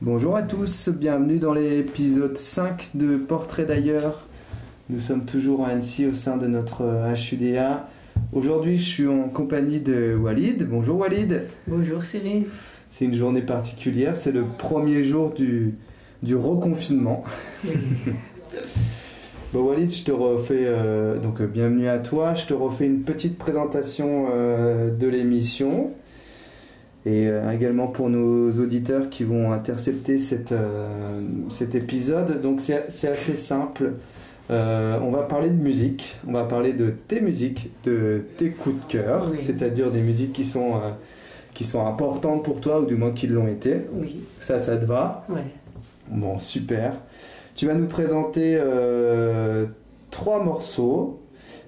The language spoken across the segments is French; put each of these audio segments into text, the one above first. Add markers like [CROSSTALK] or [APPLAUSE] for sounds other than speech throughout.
Bonjour à tous, bienvenue dans l'épisode 5 de Portrait d'ailleurs. Nous sommes toujours à Annecy au sein de notre HUDA. Aujourd'hui, je suis en compagnie de Walid. Bonjour Walid. Bonjour Cyril. C'est une journée particulière, c'est le premier jour du, du reconfinement. [LAUGHS] bon, Walid, je te refais euh, donc euh, bienvenue à toi. Je te refais une petite présentation euh, de l'émission et également pour nos auditeurs qui vont intercepter cette, cet épisode. Donc c'est assez simple. On va parler de musique, on va parler de tes musiques, de tes coups de cœur, Oui. c'est-à-dire des musiques qui sont, qui sont importantes pour toi ou du moins qui l'ont été. Oui, Ça, ça te va? Ouais. Bon, super. Tu vas nous présenter euh, trois morceaux,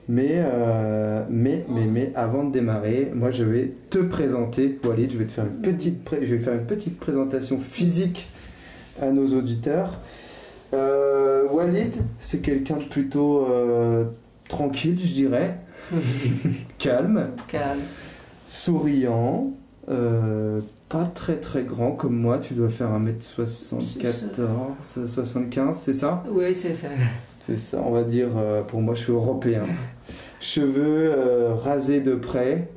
mais, euh, mais, mais, mais avant de démarrer, moi je vais te présenter, Walid, je vais te faire une petite, je vais faire une petite présentation physique à nos auditeurs. Euh, Walid, c'est quelqu'un de plutôt tranquille, je dirais, [LAUGHS] calme, Calme. souriant, pas très très grand comme moi, tu dois faire 1m74, 75, c'est ça? Oui, c'est ça. C'est ça, on va dire, euh, pour moi je suis européen. Cheveux euh, rasés de près,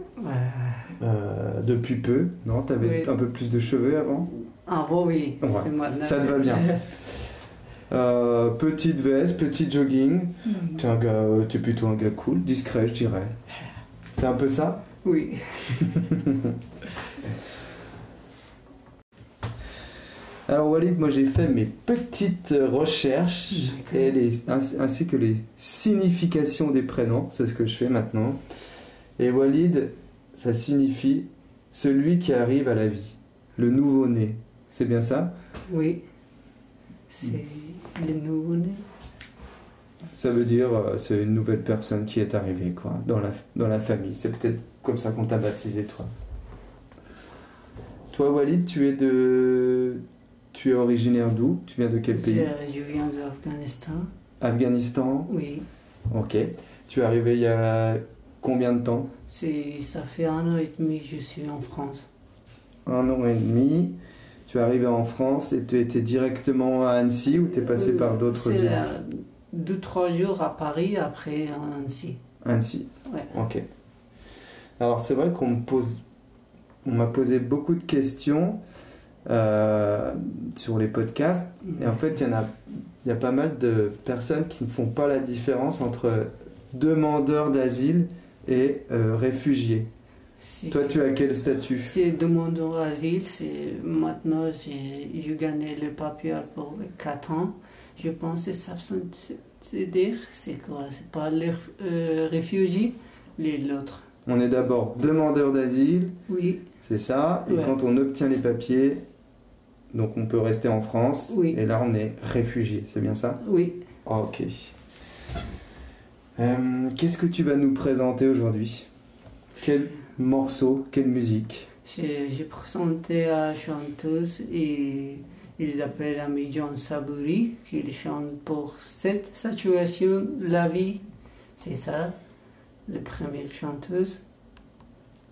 euh, depuis peu, non T'avais Oui. un peu plus de cheveux avant? Avant, oui. Ouais. C'est maintenant. Ça te va bien. [LAUGHS] Petite veste, petit jogging, gars, euh, t'es plutôt un gars cool, discret je dirais. C'est un peu ça? Oui. [LAUGHS] Alors Walid, moi j'ai fait mes petites recherches et les, ainsi, ainsi que les significations des prénoms, c'est ce que je fais maintenant. Et Walid, ça signifie celui qui arrive à la vie, le nouveau-né. C'est bien ça? Oui. C'est le nouveau-né. Ça veut dire euh, c'est une nouvelle personne qui est arrivée quoi, dans, la, dans la famille. C'est peut-être comme ça qu'on t'a baptisé toi. Toi Walid, tu es de... Tu es originaire d'où? Tu viens de quel pays? Je, viens de l'Afghanistan. Afghanistan? Oui. Ok. Tu es arrivé il y a combien de temps? Ça fait un an et demi que je suis en France. Un an et demi. Tu es arrivé en France et tu étais directement à Annecy ou tu es passé Euh, par d'autres villes? deux, trois jours à Paris, après à Annecy. Annecy. Ouais. Ok. Alors c'est vrai qu'on me pose, on m'a posé beaucoup de questions euh, sur les podcasts et en fait il y en a, y a pas mal de personnes qui ne font pas la différence entre demandeurs d'asile et euh, réfugiés. Toi tu as quel statut? C'est demandeur d'asile, c'est maintenant j'ai gagné le papier pour 4 ans. Je pense que ça veut c'est dire c'est quoi? C'est pas les euh, réfugiés, les l'autre. On est d'abord demandeur d'asile, Oui, c'est ça, et Ouais. quand on obtient les papiers, donc on peut rester en France, Oui. et là on est réfugié, c'est bien ça? Oui. Ok. Euh, Qu'est-ce que tu vas nous présenter aujourd'hui? Quel morceau, quelle musique? J'ai présenté à chanteuse et ils appellent Ami John Sabouri qui chante pour cette situation la vie. C'est ça, la première chanteuse.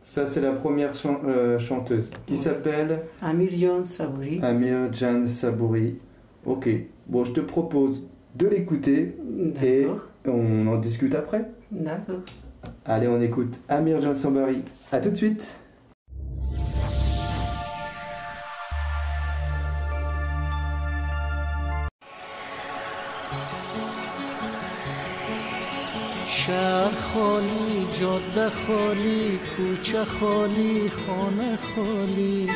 Ça, c'est la première chan- euh, chanteuse qui Oui. s'appelle Amir John Sabouri. Amir Jan Sabouri. Ok. Bon, je te propose de l'écouter et on en discute après. D'accord. Allez, on écoute Amir Jan Sabouri. À tout de suite. خالی جاده خالی کوچه خالی خانه خالی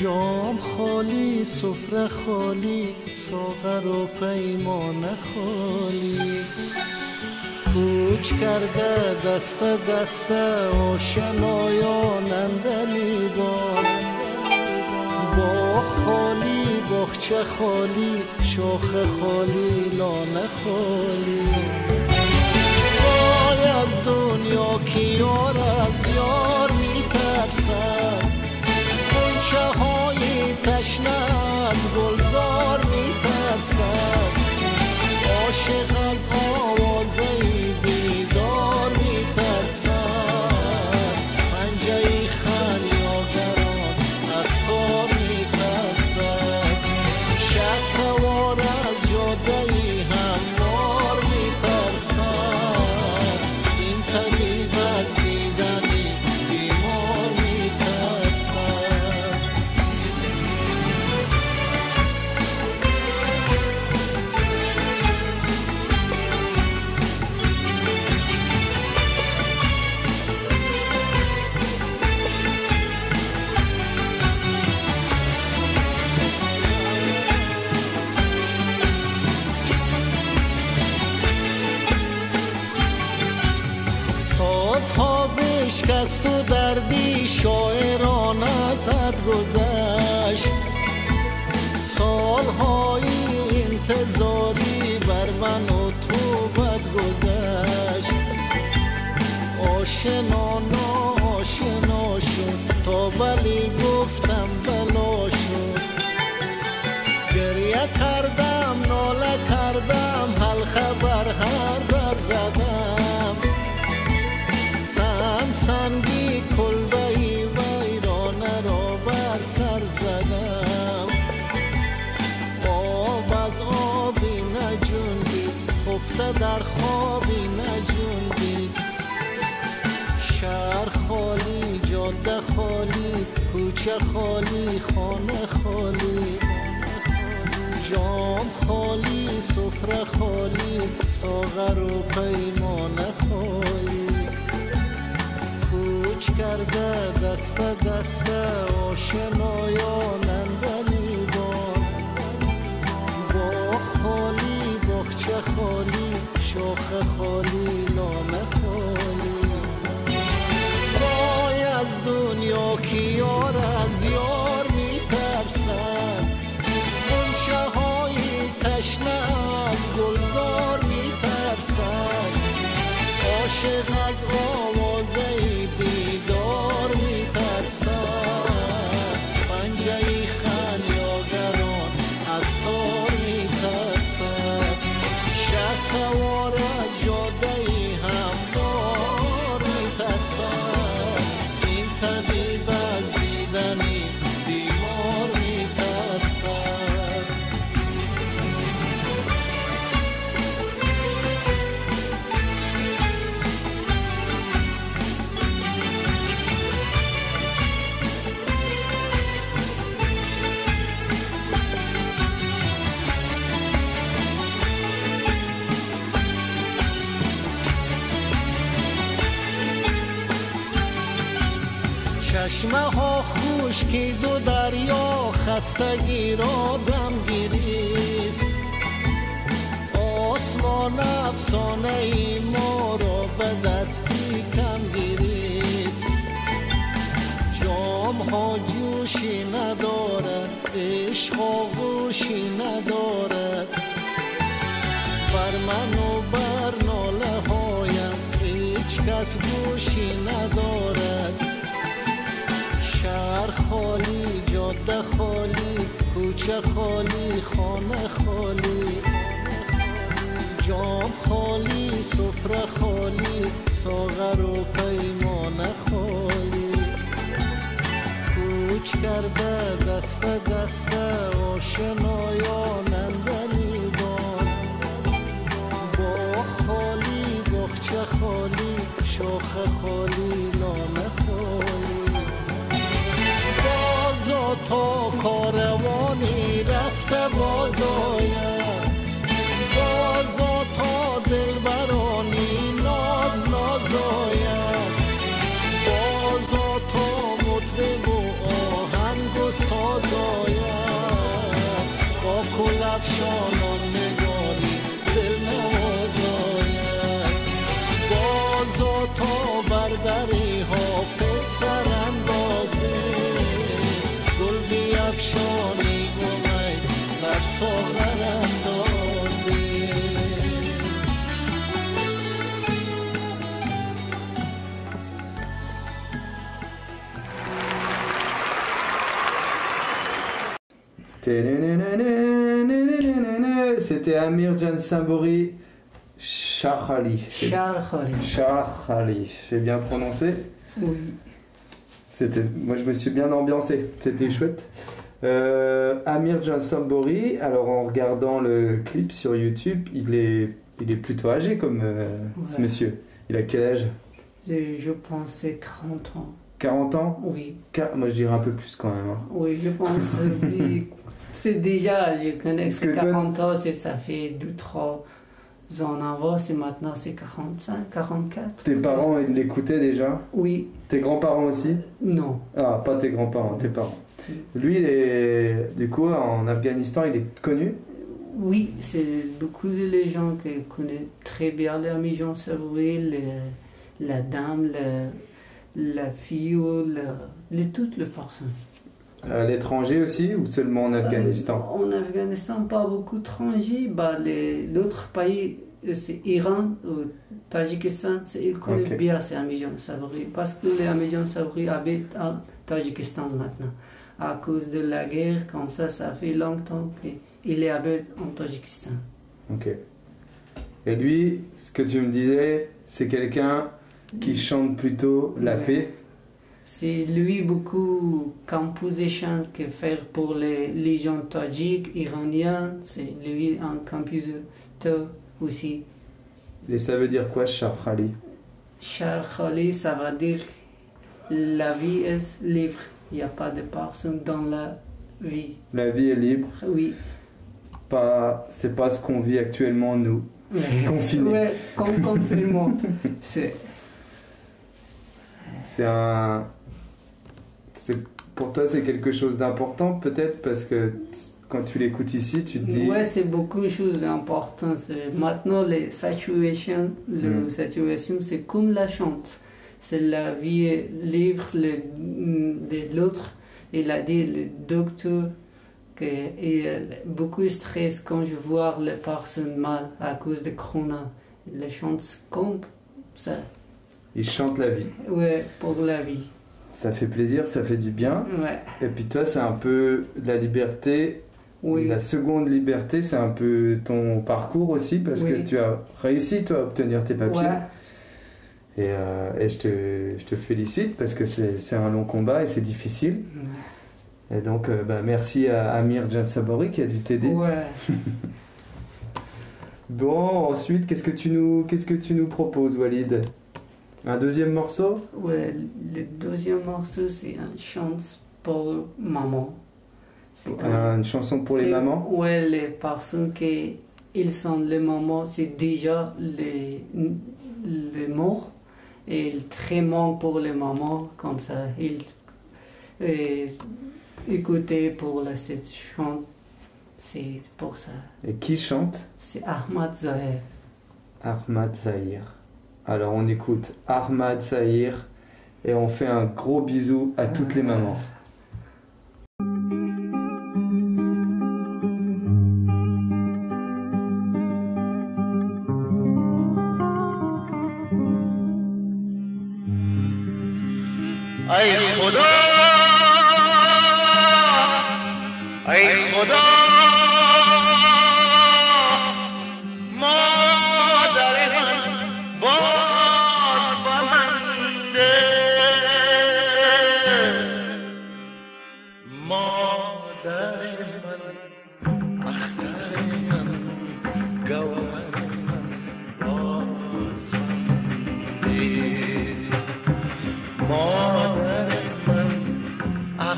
جام خالی سفره خالی ساغر و پیمانه خالی. کوچ کرده دست دست آشنایان اندلیبان با. خالی باغچه خالی شاخ خالی لانه خالی. از دنیا که یار از یار میترسد کنچه های تشنه از گلزار میترسد عاشق از آوازه بیدار کردم ناله کردم حل خبر هر در زدم. سن سنگی کلبه ویرانه را بر سر زدم. آب از آبی نجوندی خفته در خوابی نجوندی. شهر خالی جاده خالی کوچه خالی خانه خالی. جام خالی سفره خالی ساغر و پیمانه خالی. کوچ کرده دست دست آشنایانندنی بان با. خالی باغچه خالی شاخ خالی لانه خالی. چشمه ها خشکید و دریا خستگی را دم گرفت آسمان افسانه ای ما را به دستی کم گرفت جام ها جوشی ندارد عشق آغوشی ندارد. بر من و بر ناله هایم هیچ کس گوشی ندارد. شهر خالی جاده خالی کوچه خالی خانه خالی جام خالی سفره خالی ساغر و پیمانه خالی. کوچ کرده دست دست آشنایانندنی بان با خالی باغچه خالی شاخ خالی لانه تا کاروانی رفته بازاید C'était Amir Jan Sambori Shahali. Char Khari. Shahali, j'ai bien prononcé? Oui. C'était, moi je me suis bien ambiancé, c'était chouette. Euh, Amir Jan Sambori, alors en regardant le clip sur YouTube, il est, il est plutôt âgé comme euh, ce monsieur. Il a quel âge? Et je pensais 40 ans. 40 ans? Oui. Moi je dirais un peu plus quand même. hein. Oui, je pense. oui. [LAUGHS] c'est déjà, je connais que que toi- 40 ans, ça fait 2-3 ans avant, c'est maintenant c'est 45, 44. Tes parents, ils l'écoutaient déjà? Oui, Tes grands-parents aussi? Non. Ah, pas tes grands-parents, tes parents. Lui, il est, du coup, en Afghanistan, il est connu? Oui, c'est beaucoup de les gens qui connaissent très bien l'ami Jean Savouré, le- la dame, le- la fille ou la, les, toutes les personnes. À l'étranger aussi ou seulement en Afghanistan? Euh, En Afghanistan, pas beaucoup d'étrangers. Bah, L'autre pays, euh, c'est Iran, ou Tadjikistan, c'est- ils connaissent Ok. bien ces Ahmadiyyan Sabri. Parce que les Ahmadiyyan Sabri habitent à Tadjikistan maintenant. À cause de la guerre, comme ça, ça fait longtemps qu'il habite en Tadjikistan. Ok. Et lui, ce que tu me disais, c'est quelqu'un qui chante plutôt la Ouais. paix. C'est lui beaucoup composition que faire pour les, les gens tadjiks, iraniens. C'est lui un compositeur aussi. Et ça veut dire quoi, Shah Khali? Ça va dire la vie est libre. Il n'y a pas de personne dans la vie. La vie est libre? Oui. Pas, c'est pas ce qu'on vit actuellement nous. [LAUGHS] Confiné. Ouais, comme confinement. C'est C'est un. Pour toi, c'est quelque chose d'important peut-être parce que quand tu l'écoutes ici, tu te dis. Ouais, c'est beaucoup de choses d'importantes. C'est- Maintenant, les situations, le Mm. situation, c'est comme la chante. C'est la vie libre le- de l'autre. Il a dit, le docteur, qu'il a beaucoup de stress quand je vois les personnes mal à cause de Corona. Les chante comme ça. Il chante la vie. Ouais, pour la vie. Ça fait plaisir, ça fait du bien. Ouais, Et puis toi, c'est un peu la liberté. oui. La seconde liberté, c'est un peu ton parcours aussi parce que tu as réussi toi à obtenir tes papiers. Ouais. Et, euh, et je, te, je te félicite parce que c'est un long combat et c'est difficile. Et donc, euh, bah, merci à Amir Jansabori qui a dû t'aider. Ouais. [LAUGHS] [LAUGHS] Bon, ensuite, qu'est-ce que tu nous, qu'est-ce que tu nous proposes, Walid? Un deuxième morceau? Ouais, le deuxième morceau, c'est un chant pour maman. Une chanson pour les mamans? Ouais, les personnes qui ils sont les mamans, c'est déjà les, les morts. Et ils très manquent pour les mamans, comme ça. Ils et, écoutez pour la, cette chant, c'est pour ça. Et qui chante? C'est Ahmad Zahir. Ahmad Zahir. Alors, on écoute Ahmad Zahir et on fait un gros bisou à toutes les mamans.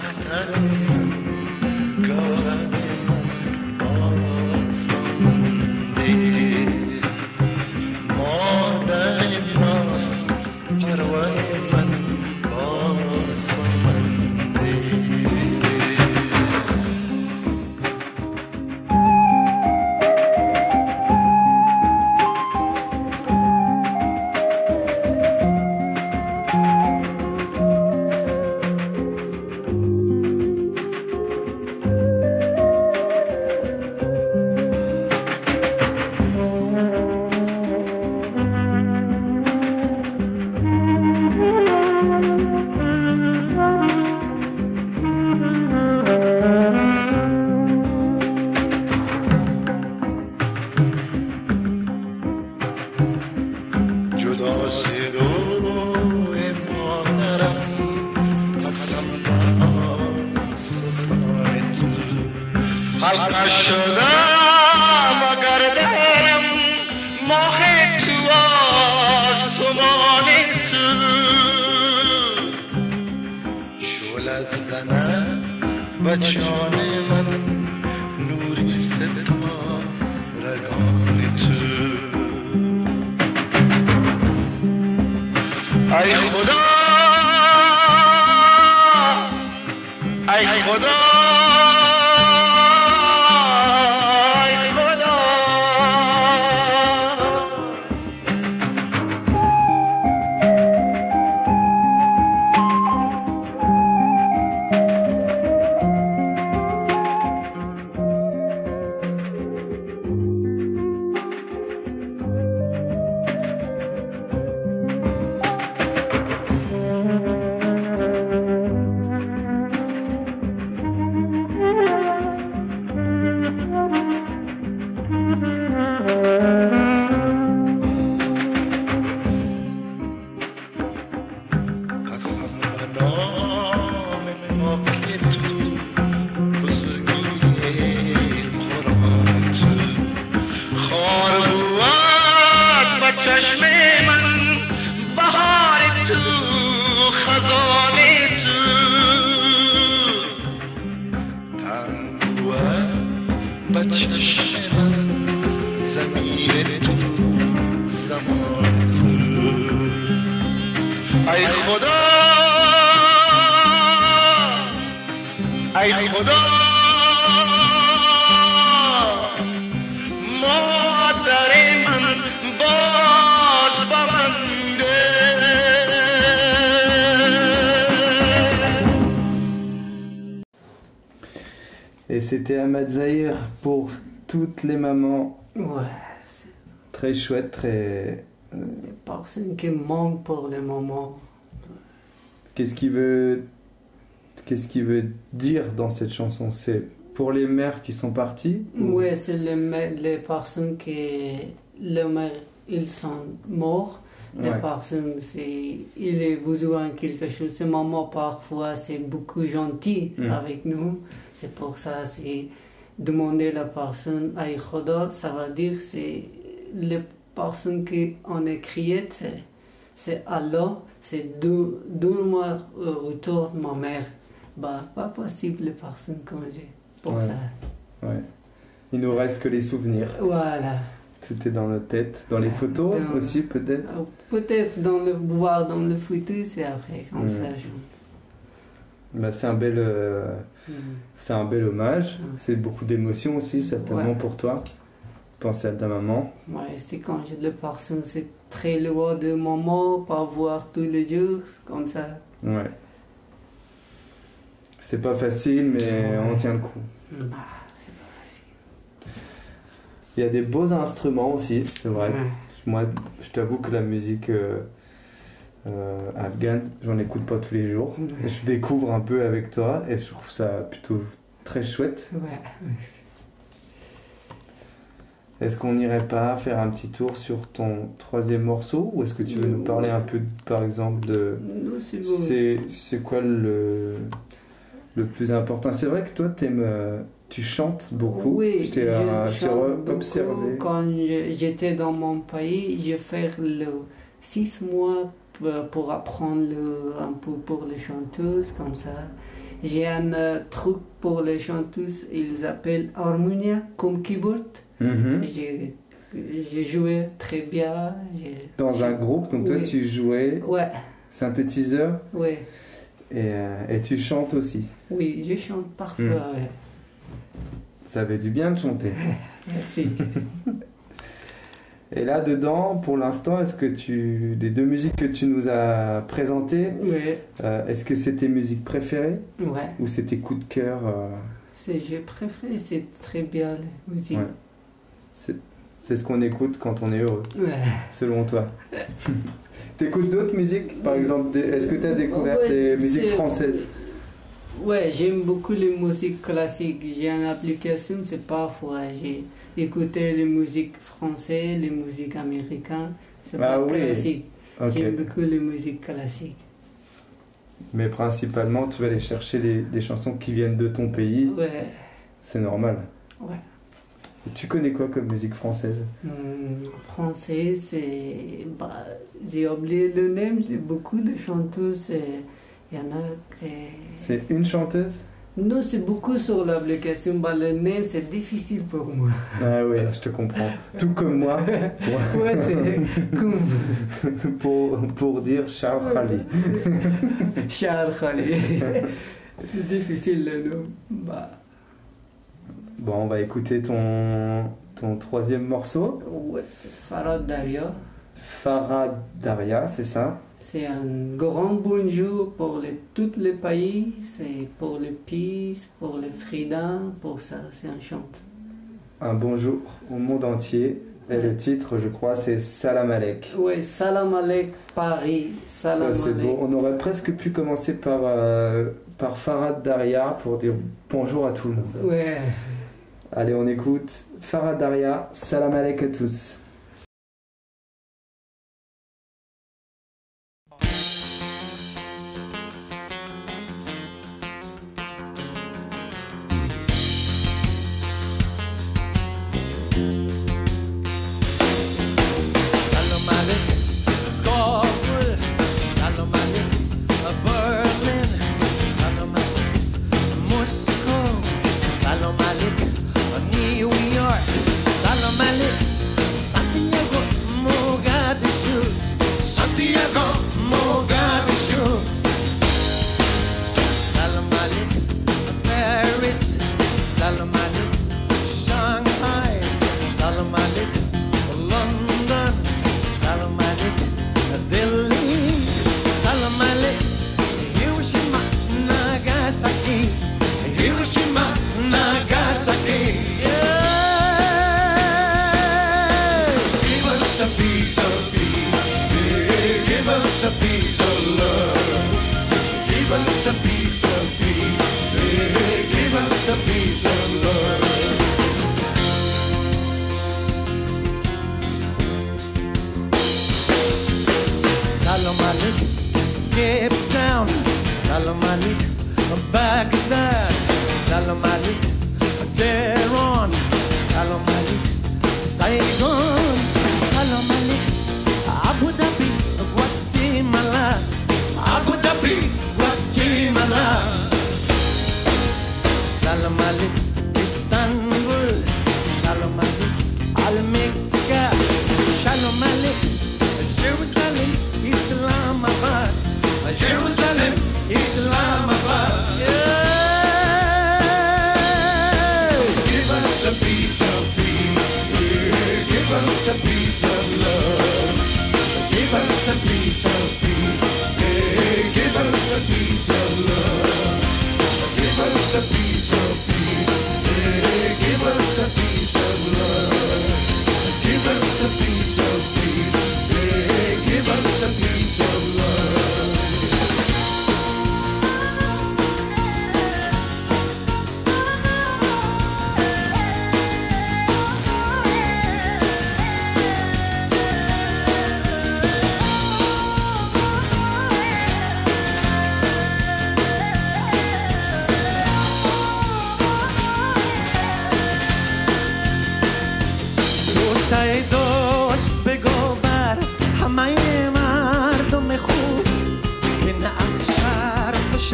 Thank you. حلقه شدم و گردم ماه تو آسمان تو. شعله زنم و جان Ay, joder. ای خدا ای خدا مادر من باز با من ده. Et c'était Ahmad Zahir pour toutes les mamans. Ouais, c'est Très chouette, très. des personnes qui manquent pour le moment. Qu'est-ce qu'il veut. Qu'est-ce qu'il veut dire dans cette chanson? C'est pour les mères qui sont parties ou- Oui, c'est les, les personnes qui, le mère, ils sont morts. Les Ouais. personnes, c'est, il a besoin de quelque chose. C'est maman, parfois, c'est beaucoup gentil Mm. avec nous. C'est pour ça, c'est demander la personne à ça veut dire, c'est les personnes qui en écrit, c'est, c'est Allah, c'est deux, deux mois au retour de ma mère. Bah, pas possible les personnes comme j'ai. Pour Ouais. ça. Ouais. Il nous reste que les souvenirs. Voilà. Tout est dans notre tête. Dans les photos Dans- aussi, peut-être Euh, Peut-être dans le voir dans le futur, c'est après, Mm. ça. Je... bah, C'est un bel. euh, Mm. C'est un bel hommage. Mm. C'est beaucoup d'émotions aussi, certainement Ouais. pour toi. Penser à ta maman. Ouais, c'est quand j'ai des personnes, c'est très loin de maman, pas voir tous les jours, comme ça. Ouais. C'est pas facile, mais Ouais. on tient le coup. Bah, c'est pas facile. Il y a des beaux instruments aussi, c'est vrai. Ouais. Moi, je t'avoue que la musique euh, euh, afghane, j'en écoute pas tous les jours. Ouais. Je découvre un peu avec toi et je trouve ça plutôt très chouette. Ouais. Est-ce qu'on n'irait pas faire un petit tour sur ton troisième morceau ou est-ce que tu veux nous parler un peu, par exemple, de. Non, c'est bon. C'est, quoi le, le plus important? C'est vrai que toi, t'aimes, euh, tu chantes beaucoup. Oui, je t'ai, euh, beaucoup. observé. Quand j'étais dans mon pays, j'ai fait le six mois pour- apprendre le- un peu pour les chanteuses, comme ça. J'ai un euh, truc pour les chanteuses, ils appellent harmonia, comme keyboard. Mhm. J'ai j'ai joué très bien. Dans un groupe, donc toi, Oui. tu jouais Ouais, synthétiseur ouais. et, euh, et tu chantes aussi. Oui, je chante parfois. Mm. ouais. Ça avait du bien de chanter. [LAUGHS] Merci. Et là dedans, pour l'instant, est-ce que tu, les deux musiques que tu nous as présentées, euh, est-ce que c'est tes musiques préférées ouais. ou c'est tes coups de cœur euh, C'est, j'ai préféré, c'est très bien la musique. Ouais. C'est, c'est ce qu'on écoute quand on est heureux, Ouais. selon toi. [LAUGHS] T'écoutes d'autres musiques, par exemple Est-ce que tu as découvert Ouais, des musiques françaises? Ouais, j'aime beaucoup les musiques classiques. J'ai une application, c'est parfois j'ai écouté les musiques françaises, les musiques américaines. C'est Ah pas oui. classique. J'aime beaucoup les musiques classiques. Mais principalement, tu vas aller chercher des, des chansons qui viennent de ton pays, Ouais. c'est normal. Ouais. Tu connais quoi comme musique française? Hum, français, c'est. Bah, j'ai oublié le nom, j'ai beaucoup de chanteuses. Il y en a. et- C'est une chanteuse? Non, c'est beaucoup sur l'application. Bah, le nom, c'est difficile pour moi. Ah oui, je te comprends. Tout comme moi, [LAUGHS] Ouais, c'est comme. pour, pour dire Charles Khali. [LAUGHS] Charles Khalid. [LAUGHS] c'est difficile le nom. Bah, Bon, on va écouter ton, ton troisième morceau. ouais, c'est Farad Daria. Farah Daria, c'est ça? C'est un grand bonjour pour les, tous les pays. C'est pour le peace, pour le freedom, pour ça, c'est un chant. Un bonjour au monde entier. Et le titre, je crois, c'est Salam Alek. Ouais, salam alek Paris. Ça, Salam c'est alek. beau. On aurait presque pu commencer par, euh, par Farad Daria pour dire bonjour à tout le monde. Ouais. Allez, on écoute Farad Daria. Salam Alek à tous. Istanbul. Alaikum, Al-Mecca. Shalom Alaikum, Jerusalem, Islamabad. Jerusalem, Islamabad. Yeah. Give us a piece of peace. Yeah. Give us a piece of love. Give us a piece of peace. Yeah. Give us a piece of love. Give us a piece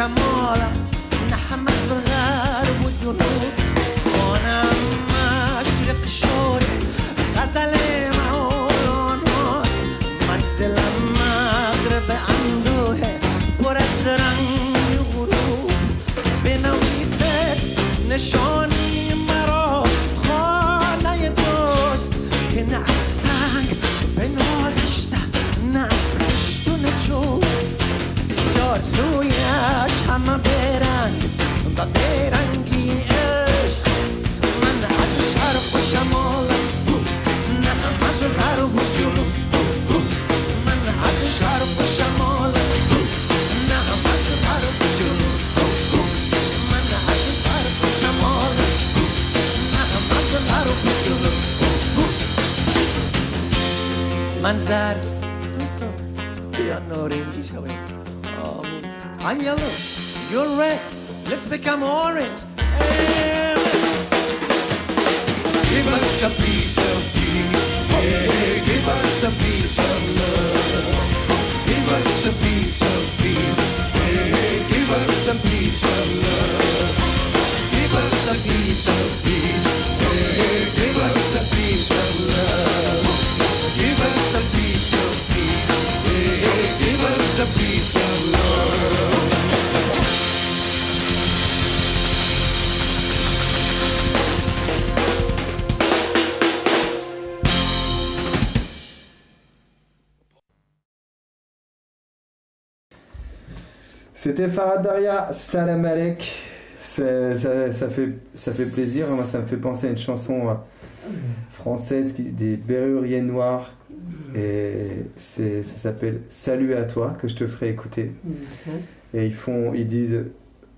chamola C'était Farad Daria, Salam Alek. Ça fait, ça fait plaisir. Moi, ça me fait penser à une chanson euh, française qui, des Berruriers Noirs. Et ça s'appelle Salut à toi, que je te ferai écouter. Ok. Et ils, font, ils disent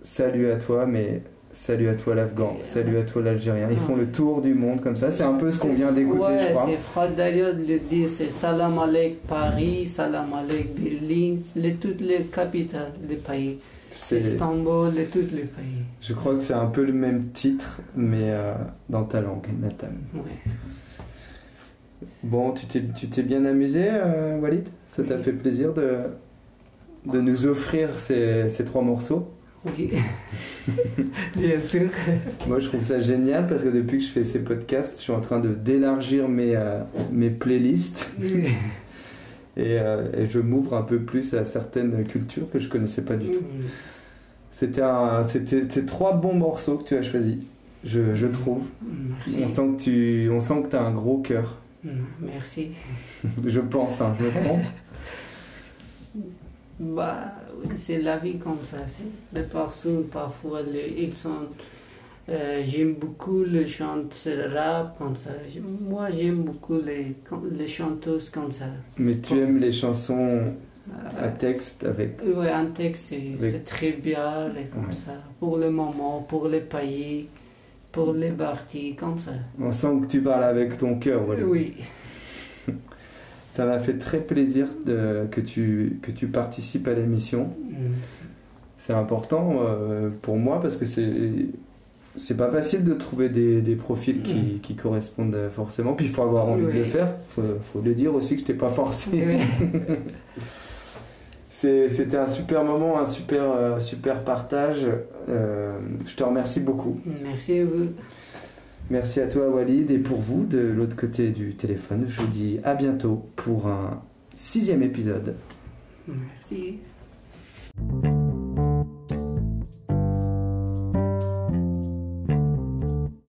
Salut à toi, mais salut à toi l'Afghan, salut à toi l'Algérien. Ils font le tour du monde comme ça. C'est un peu ce qu'on vient d'écouter, ouais, je crois. c'est Frère Dario le dit, c'est Salam Alek Paris, Salam Alek Berlin, les, toutes les capitales des pays. C'est C'est- Istanbul et tous les pays. Je crois que c'est un peu le même titre, mais euh, dans ta langue natale. Ouais. Bon, tu t'es, bien amusé, euh, Walid? Ça t'a fait plaisir de, de nous offrir ces, ces trois morceaux? Oui, [LAUGHS] bien sûr. Moi, je trouve ça génial parce que depuis que je fais ces podcasts, je suis en train de d'élargir mes, euh, mes playlists [LAUGHS] et, euh, et je m'ouvre un peu plus à certaines cultures que je connaissais pas du tout. C'était, trois bons morceaux que tu as choisis, je, je trouve. Merci. On sent que tu on sent que tu as un gros cœur. Merci. Je pense, hein, je me trompe. [LAUGHS] Bah, c'est la vie comme ça. C'est les personnes, parfois, ils sont. euh, j'aime beaucoup les chanteurs rap comme ça. Moi, j'aime beaucoup les, les chanteuses comme ça. Mais tu aimes les chansons à Euh, texte avec. Oui, un texte, c'est Avec- très bien, comme Ouais. ça. Pour le moment, pour les pays, pour les parties, comme ça. On sent que tu parles avec ton cœur, Walid. Oui. [LAUGHS] Ça m'a fait très plaisir de- que, tu, que tu participes à l'émission. Mm. C'est important euh, pour moi parce que c'est c'est pas facile de trouver des, des profils qui, qui correspondent forcément. Puis il faut avoir envie de le faire. Faut, faut le dire aussi que je t'ai pas forcé. Oui. [LAUGHS] C'était un super moment, un super, euh, super partage. Euh, je te remercie beaucoup. Merci à vous. Merci à toi Walid et pour vous de l'autre côté du téléphone, je vous dis à bientôt pour un sixième épisode. Merci.